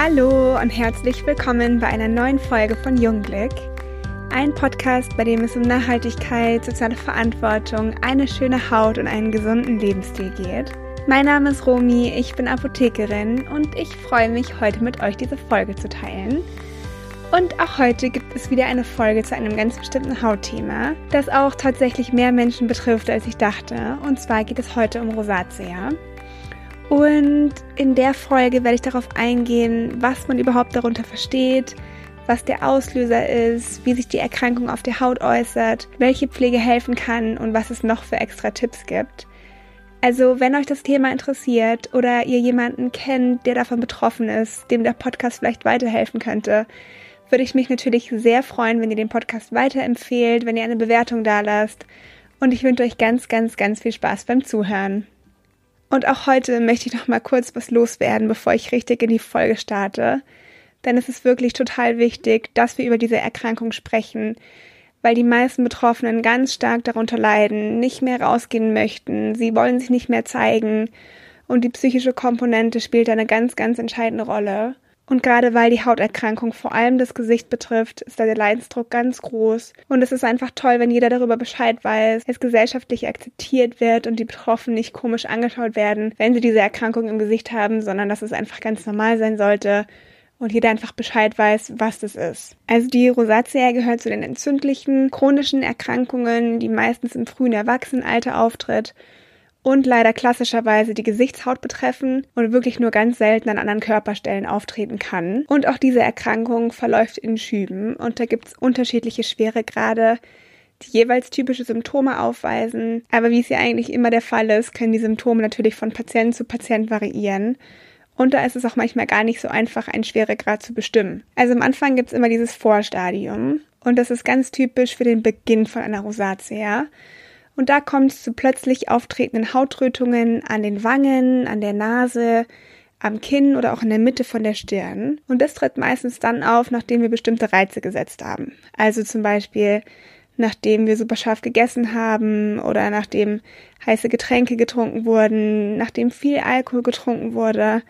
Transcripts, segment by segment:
Hallo und herzlich willkommen bei einer neuen Folge von Jungglück. Ein Podcast, bei dem es um Nachhaltigkeit, soziale Verantwortung, eine schöne Haut und einen gesunden Lebensstil geht. Mein Name ist Romi, ich bin Apothekerin und ich freue mich, heute mit euch diese Folge zu teilen. Und auch heute gibt es wieder eine Folge zu einem ganz bestimmten Hautthema, das auch tatsächlich mehr Menschen betrifft, als ich dachte. Und zwar geht es heute um Rosacea. Und in der Folge werde ich darauf eingehen, was man überhaupt darunter versteht, was der Auslöser ist, wie sich die Erkrankung auf der Haut äußert, welche Pflege helfen kann und was es noch für extra Tipps gibt. Also, wenn euch das Thema interessiert oder ihr jemanden kennt, der davon betroffen ist, dem der Podcast vielleicht weiterhelfen könnte, würde ich mich natürlich sehr freuen, wenn ihr den Podcast weiterempfehlt, wenn ihr eine Bewertung da lasst. Und ich wünsche euch ganz, ganz, ganz viel Spaß beim Zuhören. Und auch heute möchte ich noch mal kurz was loswerden, bevor ich richtig in die Folge starte. Denn es ist wirklich total wichtig, dass wir über diese Erkrankung sprechen, weil die meisten Betroffenen ganz stark darunter leiden, nicht mehr rausgehen möchten, sie wollen sich nicht mehr zeigen und die psychische Komponente spielt eine ganz, ganz entscheidende Rolle. Und gerade weil die Hauterkrankung vor allem das Gesicht betrifft, ist da der Leidensdruck ganz groß. Und es ist einfach toll, wenn jeder darüber Bescheid weiß, es gesellschaftlich akzeptiert wird und die Betroffenen nicht komisch angeschaut werden, wenn sie diese Erkrankung im Gesicht haben, sondern dass es einfach ganz normal sein sollte und jeder einfach Bescheid weiß, was das ist. Also die Rosacea gehört zu den entzündlichen, chronischen Erkrankungen, die meistens im frühen Erwachsenenalter auftritt und leider klassischerweise die Gesichtshaut betreffen und wirklich nur ganz selten an anderen Körperstellen auftreten kann. Und auch diese Erkrankung verläuft in Schüben und da gibt es unterschiedliche Schweregrade, die jeweils typische Symptome aufweisen. Aber wie es ja eigentlich immer der Fall ist, können die Symptome natürlich von Patient zu Patient variieren. Und da ist es auch manchmal gar nicht so einfach, einen Schweregrad zu bestimmen. Also am Anfang gibt es immer dieses Vorstadium. Und das ist ganz typisch für den Beginn von einer Rosacea. Und da kommt es zu plötzlich auftretenden Hautrötungen an den Wangen, an der Nase, am Kinn oder auch in der Mitte von der Stirn. Und das tritt meistens dann auf, nachdem wir bestimmte Reize gesetzt haben. Also zum Beispiel, nachdem wir super scharf gegessen haben oder nachdem heiße Getränke getrunken wurden, nachdem viel Alkohol getrunken wurde,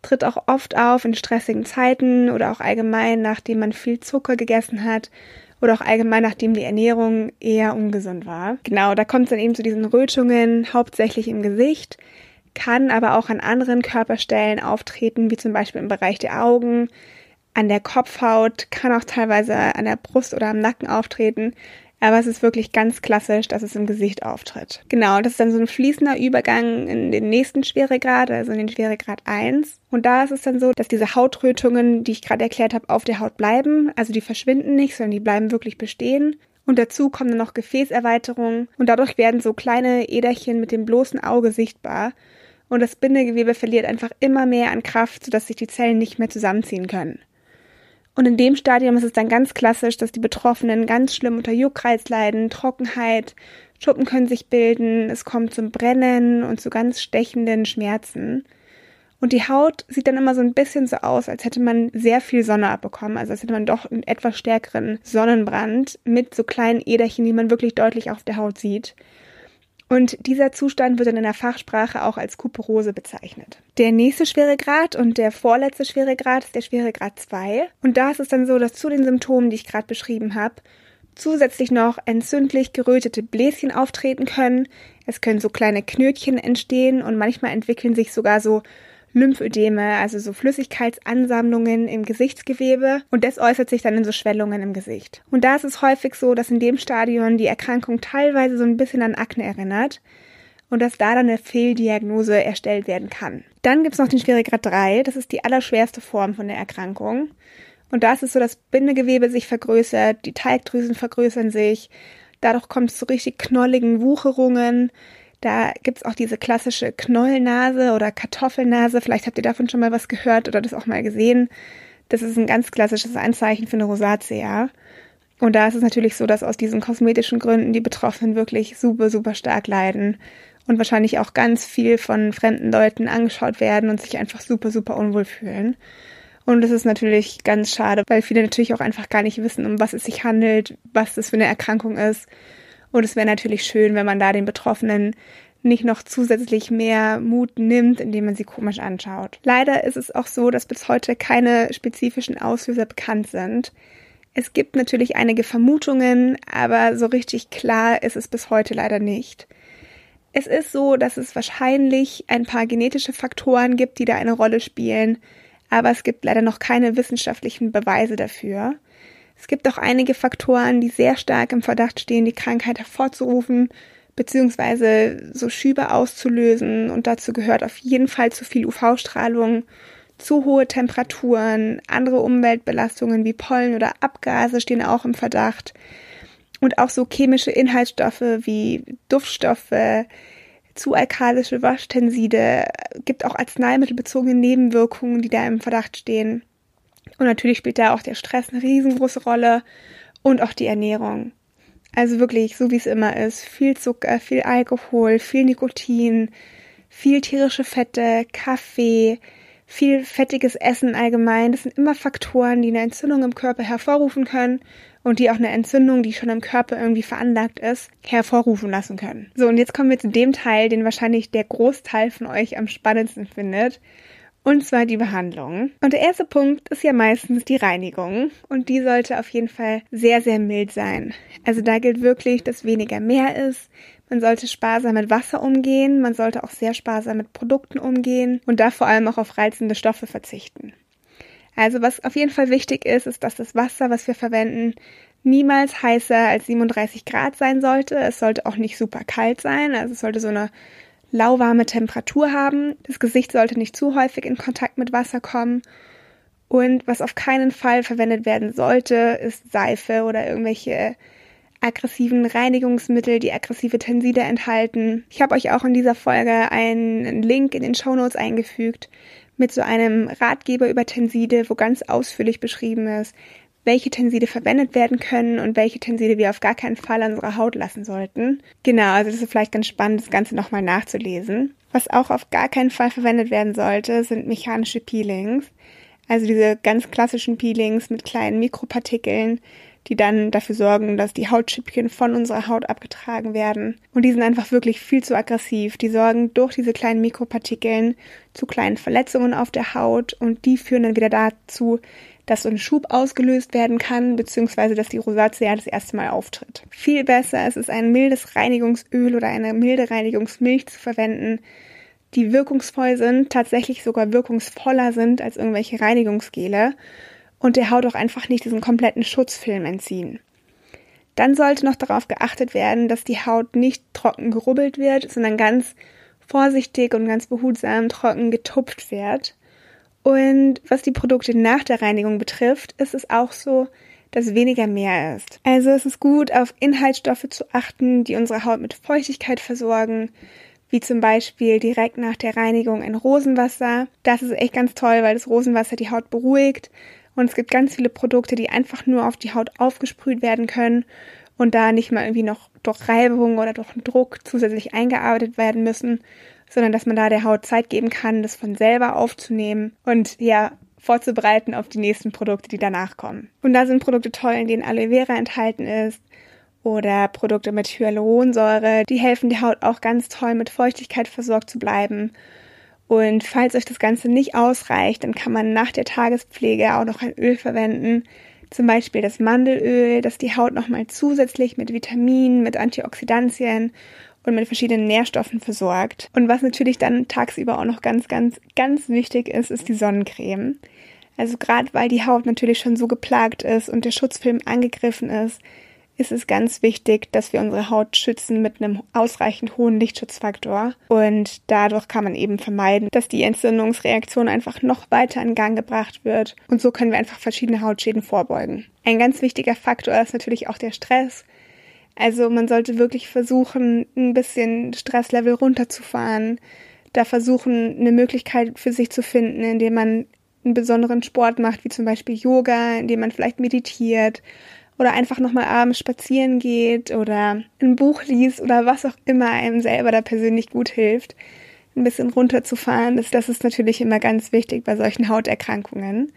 tritt auch oft auf in stressigen Zeiten oder auch allgemein, nachdem man viel Zucker gegessen hat oder auch allgemein, nachdem die Ernährung eher ungesund war. Genau, da kommt es dann eben zu diesen Rötungen, hauptsächlich im Gesicht, kann aber auch an anderen Körperstellen auftreten, wie zum Beispiel im Bereich der Augen, an der Kopfhaut, kann auch teilweise an der Brust oder am Nacken auftreten. Aber es ist wirklich ganz klassisch, dass es im Gesicht auftritt. Genau, das ist dann so ein fließender Übergang in den nächsten Schweregrad, also in den Schweregrad 1. Und da ist es dann so, dass diese Hautrötungen, die ich gerade erklärt habe, auf der Haut bleiben. Also die verschwinden nicht, sondern die bleiben wirklich bestehen. Und dazu kommen dann noch Gefäßerweiterungen und dadurch werden so kleine Äderchen mit dem bloßen Auge sichtbar. Und das Bindegewebe verliert einfach immer mehr an Kraft, sodass sich die Zellen nicht mehr zusammenziehen können. Und in dem Stadium ist es dann ganz klassisch, dass die Betroffenen ganz schlimm unter Juckreiz leiden, Trockenheit, Schuppen können sich bilden, es kommt zum Brennen und zu ganz stechenden Schmerzen. Und die Haut sieht dann immer so ein bisschen so aus, als hätte man sehr viel Sonne abbekommen, also als hätte man doch einen etwas stärkeren Sonnenbrand mit so kleinen Äderchen, die man wirklich deutlich auf der Haut sieht. Und dieser Zustand wird dann in der Fachsprache auch als Kuperose bezeichnet. Der nächste Schweregrad und der vorletzte Schweregrad ist der Schweregrad 2. Und da ist es dann so, dass zu den Symptomen, die ich gerade beschrieben habe, zusätzlich noch entzündlich gerötete Bläschen auftreten können. Es können so kleine Knötchen entstehen und manchmal entwickeln sich sogar so Lymphödeme, also so Flüssigkeitsansammlungen im Gesichtsgewebe und das äußert sich dann in so Schwellungen im Gesicht. Und da ist es häufig so, dass in dem Stadion die Erkrankung teilweise so ein bisschen an Akne erinnert und dass da dann eine Fehldiagnose erstellt werden kann. Dann gibt's noch den Schweregrad 3, das ist die allerschwerste Form von der Erkrankung. Und da ist es so, dass Bindegewebe sich vergrößert, die Teigdrüsen vergrößern sich, dadurch kommt es zu richtig knolligen Wucherungen, da gibt's auch diese klassische Knollnase oder Kartoffelnase. Vielleicht habt ihr davon schon mal was gehört oder das auch mal gesehen. Das ist ein ganz klassisches Anzeichen für eine Rosacea. Und da ist es natürlich so, dass aus diesen kosmetischen Gründen die Betroffenen wirklich super, super stark leiden und wahrscheinlich auch ganz viel von fremden Leuten angeschaut werden und sich einfach super, super unwohl fühlen. Und das ist natürlich ganz schade, weil viele natürlich auch einfach gar nicht wissen, um was es sich handelt, was das für eine Erkrankung ist und es wäre natürlich schön, wenn man da den Betroffenen nicht noch zusätzlich mehr Mut nimmt, indem man sie komisch anschaut. Leider ist es auch so, dass bis heute keine spezifischen Auslöser bekannt sind. Es gibt natürlich einige Vermutungen, aber so richtig klar ist es bis heute leider nicht. Es ist so, dass es wahrscheinlich ein paar genetische Faktoren gibt, die da eine Rolle spielen, aber es gibt leider noch keine wissenschaftlichen Beweise dafür. Es gibt auch einige Faktoren, die sehr stark im Verdacht stehen, die Krankheit hervorzurufen, beziehungsweise so Schübe auszulösen. Und dazu gehört auf jeden Fall zu viel UV-Strahlung, zu hohe Temperaturen, andere Umweltbelastungen wie Pollen oder Abgase stehen auch im Verdacht. Und auch so chemische Inhaltsstoffe wie Duftstoffe, zu alkalische Waschtenside, gibt auch arzneimittelbezogene Nebenwirkungen, die da im Verdacht stehen. Und natürlich spielt da auch der Stress eine riesengroße Rolle und auch die Ernährung. Also wirklich, so wie es immer ist, viel Zucker, viel Alkohol, viel Nikotin, viel tierische Fette, Kaffee, viel fettiges Essen allgemein. Das sind immer Faktoren, die eine Entzündung im Körper hervorrufen können und die auch eine Entzündung, die schon im Körper irgendwie veranlagt ist, hervorrufen lassen können. So, und jetzt kommen wir zu dem Teil, den wahrscheinlich der Großteil von euch am spannendsten findet. Und zwar die Behandlung. Und der erste Punkt ist ja meistens die Reinigung. Und die sollte auf jeden Fall sehr, sehr mild sein. Also da gilt wirklich, dass weniger mehr ist. Man sollte sparsam mit Wasser umgehen. Man sollte auch sehr sparsam mit Produkten umgehen. Und da vor allem auch auf reizende Stoffe verzichten. Also was auf jeden Fall wichtig ist, ist, dass das Wasser, was wir verwenden, niemals heißer als 37 Grad sein sollte. Es sollte auch nicht super kalt sein. Also es sollte so eine lauwarme Temperatur haben. Das Gesicht sollte nicht zu häufig in Kontakt mit Wasser kommen. Und was auf keinen Fall verwendet werden sollte, ist Seife oder irgendwelche aggressiven Reinigungsmittel, die aggressive Tenside enthalten. Ich habe euch auch in dieser Folge einen Link in den Show Notes eingefügt mit so einem Ratgeber über Tenside, wo ganz ausführlich beschrieben ist, welche Tenside verwendet werden können und welche Tenside wir auf gar keinen Fall an unserer Haut lassen sollten. Genau, also das ist vielleicht ganz spannend, das Ganze nochmal nachzulesen. Was auch auf gar keinen Fall verwendet werden sollte, sind mechanische Peelings. Also diese ganz klassischen Peelings mit kleinen Mikropartikeln, die dann dafür sorgen, dass die Hautschüppchen von unserer Haut abgetragen werden. Und die sind einfach wirklich viel zu aggressiv. Die sorgen durch diese kleinen Mikropartikeln zu kleinen Verletzungen auf der Haut und die führen dann wieder dazu, dass so ein Schub ausgelöst werden kann, beziehungsweise dass die Rosatia das erste Mal auftritt. Viel besser ist es, ein mildes Reinigungsöl oder eine milde Reinigungsmilch zu verwenden, die wirkungsvoll sind, tatsächlich sogar wirkungsvoller sind als irgendwelche Reinigungsgele und der Haut auch einfach nicht diesen kompletten Schutzfilm entziehen. Dann sollte noch darauf geachtet werden, dass die Haut nicht trocken gerubbelt wird, sondern ganz vorsichtig und ganz behutsam trocken getupft wird. Und was die Produkte nach der Reinigung betrifft, ist es auch so, dass weniger mehr ist. Also es ist gut, auf Inhaltsstoffe zu achten, die unsere Haut mit Feuchtigkeit versorgen, wie zum Beispiel direkt nach der Reinigung ein Rosenwasser. Das ist echt ganz toll, weil das Rosenwasser die Haut beruhigt. Und es gibt ganz viele Produkte, die einfach nur auf die Haut aufgesprüht werden können und da nicht mal irgendwie noch durch Reibung oder durch Druck zusätzlich eingearbeitet werden müssen, sondern dass man da der Haut Zeit geben kann, das von selber aufzunehmen und ja, vorzubereiten auf die nächsten Produkte, die danach kommen. Und da sind Produkte toll, in denen Aloe Vera enthalten ist oder Produkte mit Hyaluronsäure, die helfen die Haut auch ganz toll mit Feuchtigkeit versorgt zu bleiben. Und falls euch das Ganze nicht ausreicht, dann kann man nach der Tagespflege auch noch ein Öl verwenden, zum Beispiel das Mandelöl, das die Haut nochmal zusätzlich mit Vitaminen, mit Antioxidantien und mit verschiedenen Nährstoffen versorgt. Und was natürlich dann tagsüber auch noch ganz, ganz, ganz wichtig ist, ist die Sonnencreme. Also gerade weil die Haut natürlich schon so geplagt ist und der Schutzfilm angegriffen ist, ist es ganz wichtig, dass wir unsere Haut schützen mit einem ausreichend hohen Lichtschutzfaktor. Und dadurch kann man eben vermeiden, dass die Entzündungsreaktion einfach noch weiter in Gang gebracht wird. Und so können wir einfach verschiedene Hautschäden vorbeugen. Ein ganz wichtiger Faktor ist natürlich auch der Stress. Also man sollte wirklich versuchen, ein bisschen Stresslevel runterzufahren, da versuchen, eine Möglichkeit für sich zu finden, indem man einen besonderen Sport macht, wie zum Beispiel Yoga, indem man vielleicht meditiert oder einfach nochmal abends spazieren geht oder ein Buch liest oder was auch immer einem selber da persönlich gut hilft, ein bisschen runterzufahren. Das, das ist natürlich immer ganz wichtig bei solchen Hauterkrankungen.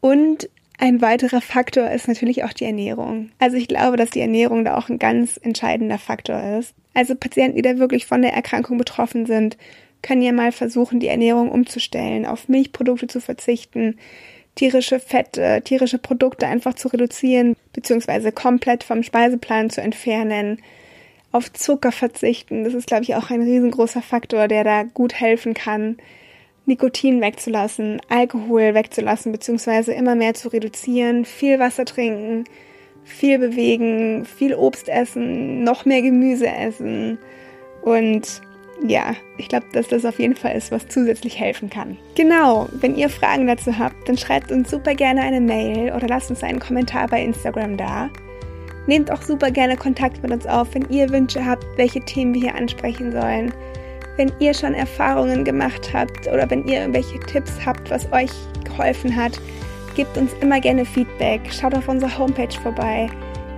Und ein weiterer Faktor ist natürlich auch die Ernährung. Also ich glaube, dass die Ernährung da auch ein ganz entscheidender Faktor ist. Also Patienten, die da wirklich von der Erkrankung betroffen sind, können ja mal versuchen, die Ernährung umzustellen, auf Milchprodukte zu verzichten, tierische Fette, tierische Produkte einfach zu reduzieren, beziehungsweise komplett vom Speiseplan zu entfernen, auf Zucker verzichten. Das ist, glaube ich, auch ein riesengroßer Faktor, der da gut helfen kann. Nikotin wegzulassen, Alkohol wegzulassen, beziehungsweise immer mehr zu reduzieren, viel Wasser trinken, viel bewegen, viel Obst essen, noch mehr Gemüse essen und ja, ich glaube, dass das auf jeden Fall ist, was zusätzlich helfen kann. Genau, wenn ihr Fragen dazu habt, dann schreibt uns super gerne eine Mail oder lasst uns einen Kommentar bei Instagram da. Nehmt auch super gerne Kontakt mit uns auf, wenn ihr Wünsche habt, welche Themen wir hier ansprechen sollen. Wenn ihr schon Erfahrungen gemacht habt oder wenn ihr irgendwelche Tipps habt, was euch geholfen hat, gebt uns immer gerne Feedback. Schaut auf unserer Homepage vorbei.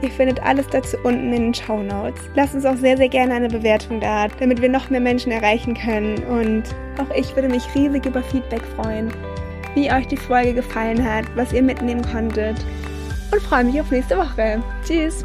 Ihr findet alles dazu unten in den Show Notes. Lasst uns auch sehr, sehr gerne eine Bewertung da, damit wir noch mehr Menschen erreichen können. Und auch ich würde mich riesig über Feedback freuen, wie euch die Folge gefallen hat, was ihr mitnehmen konntet. Und freue mich auf nächste Woche. Tschüss!